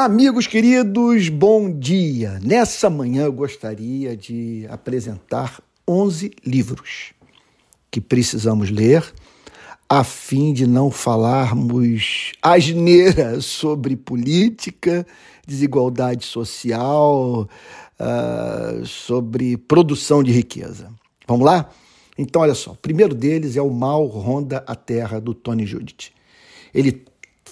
Amigos queridos, bom dia! Nessa manhã eu gostaria de apresentar 11 livros que precisamos ler a fim de não falarmos asneira sobre política, desigualdade social, uh, sobre produção de riqueza. Vamos lá? Então, olha só. O primeiro deles é O Mal Ronda a Terra, do Tony Judith. Ele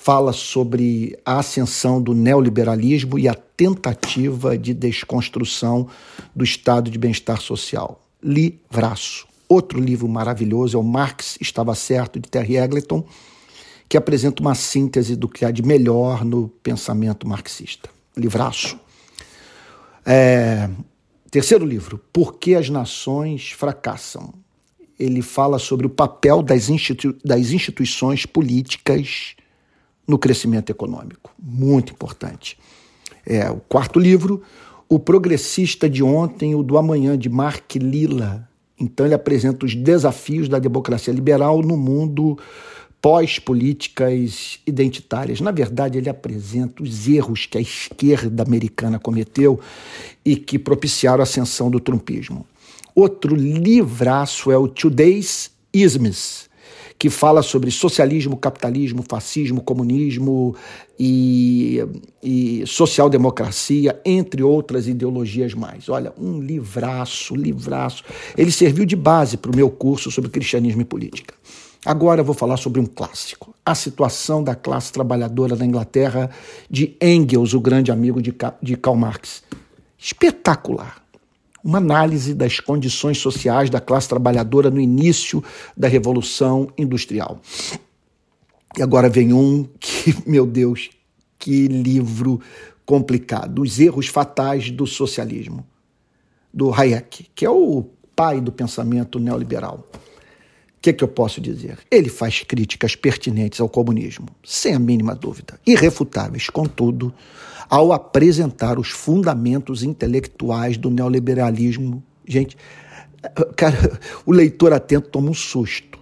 fala sobre a ascensão do neoliberalismo e a tentativa de desconstrução do estado de bem-estar social. Livraço. Outro livro maravilhoso é o Marx Estava Certo, de Terry Eggleton, que apresenta uma síntese do que há de melhor no pensamento marxista. Livraço. É... Terceiro livro, Por que as Nações Fracassam? Ele fala sobre o papel das, institu... das instituições políticas no crescimento econômico. Muito importante. É, o quarto livro, O Progressista de Ontem, o do Amanhã, de Mark Lilla. Então, ele apresenta os desafios da democracia liberal no mundo pós-políticas identitárias. Na verdade, ele apresenta os erros que a esquerda americana cometeu e que propiciaram a ascensão do trumpismo. Outro livraço é o Today's Isms, que fala sobre socialismo, capitalismo, fascismo, comunismo e, e social-democracia, entre outras ideologias mais. Olha, um livraço, livraço. Ele serviu de base para o meu curso sobre cristianismo e política. Agora eu vou falar sobre um clássico, a situação da classe trabalhadora da Inglaterra, de Engels, o grande amigo de Karl Marx. Espetacular uma análise das condições sociais da classe trabalhadora no início da Revolução Industrial. E agora vem um que, meu Deus, que livro complicado. Os erros fatais do socialismo, do Hayek, que é o pai do pensamento neoliberal. Que, que eu posso dizer? Ele faz críticas pertinentes ao comunismo, sem a mínima dúvida, irrefutáveis, contudo, ao apresentar os fundamentos intelectuais do neoliberalismo. Gente, cara, o leitor atento toma um susto.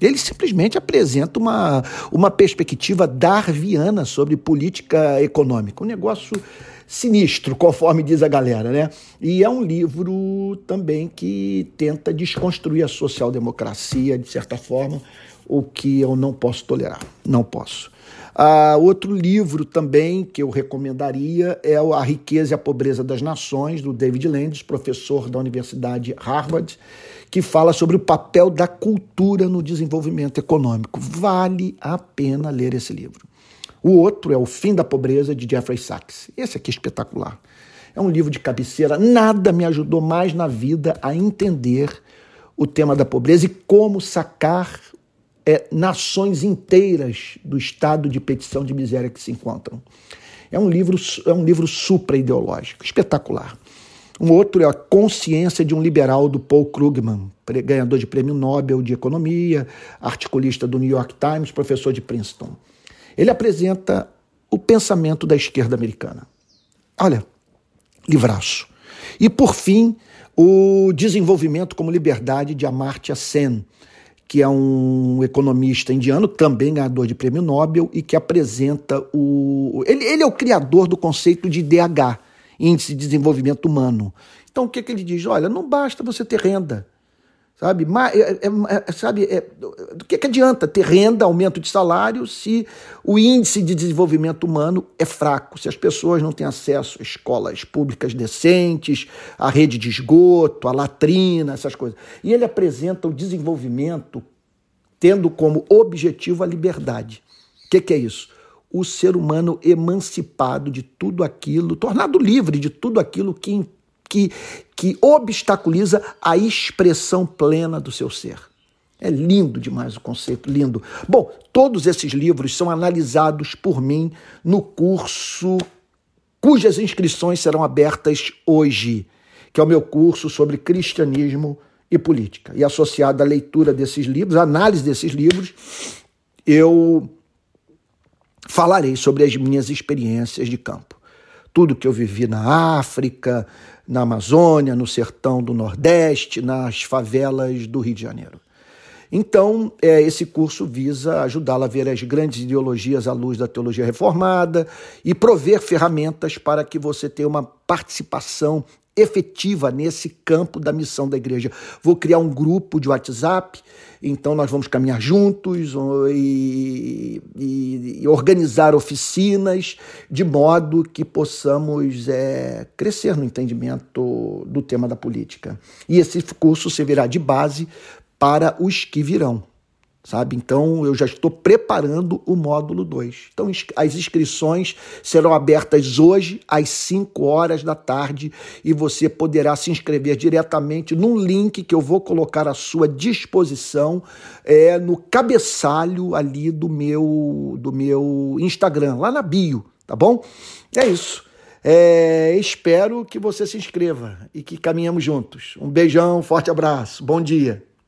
Ele simplesmente apresenta uma, uma perspectiva darwiana sobre política econômica. Um negócio sinistro, conforme diz a galera, né? E é um livro também que tenta desconstruir a social-democracia, de certa forma, o que eu não posso tolerar. Não posso. Ah, outro livro também que eu recomendaria é A Riqueza e a Pobreza das Nações, do David Landis, professor da Universidade Harvard, que fala sobre o papel da cultura no desenvolvimento econômico. Vale a pena ler esse livro. O outro é O Fim da Pobreza, de Jeffrey Sachs. Esse aqui é espetacular. É um livro de cabeceira. Nada me ajudou mais na vida a entender o tema da pobreza e como sacar é, nações inteiras do estado de petição de miséria que se encontram. É um livro, é um livro supra-ideológico, espetacular. Um outro é A Consciência de um Liberal, do Paul Krugman, ganhador de prêmio Nobel de Economia, articulista do New York Times, professor de Princeton. Ele apresenta o pensamento da esquerda americana. Olha, livraço. E, por fim, o desenvolvimento como liberdade de Amartya Sen, que é um economista indiano, também ganhador de prêmio Nobel, e que apresenta o. Ele, ele é o criador do conceito de IDH, Índice de Desenvolvimento Humano. Então, o que, que ele diz? Olha, não basta você ter renda. Sabe, Mas, é, é, é, sabe é, do que, que adianta ter renda, aumento de salário, se o índice de desenvolvimento humano é fraco, se as pessoas não têm acesso a escolas públicas decentes, à rede de esgoto, à latrina, essas coisas. E ele apresenta o desenvolvimento tendo como objetivo a liberdade. O que, que é isso? O ser humano emancipado de tudo aquilo, tornado livre de tudo aquilo que que, que obstaculiza a expressão plena do seu ser. É lindo demais o conceito, lindo. Bom, todos esses livros são analisados por mim no curso cujas inscrições serão abertas hoje, que é o meu curso sobre cristianismo e política. E associado à leitura desses livros, à análise desses livros, eu falarei sobre as minhas experiências de campo. Tudo que eu vivi na África, na Amazônia, no sertão do Nordeste, nas favelas do Rio de Janeiro. Então, é, esse curso visa ajudá-la a ver as grandes ideologias à luz da teologia reformada e prover ferramentas para que você tenha uma participação efetiva nesse campo da missão da igreja. Vou criar um grupo de WhatsApp, então nós vamos caminhar juntos e, e, e organizar oficinas de modo que possamos é, crescer no entendimento do tema da política. E esse curso servirá de base para os que virão sabe? Então eu já estou preparando o módulo 2. Então as inscrições serão abertas hoje às 5 horas da tarde e você poderá se inscrever diretamente num link que eu vou colocar à sua disposição é, no cabeçalho ali do meu do meu Instagram, lá na bio, tá bom? É isso. É, espero que você se inscreva e que caminhamos juntos. Um beijão, forte abraço, bom dia.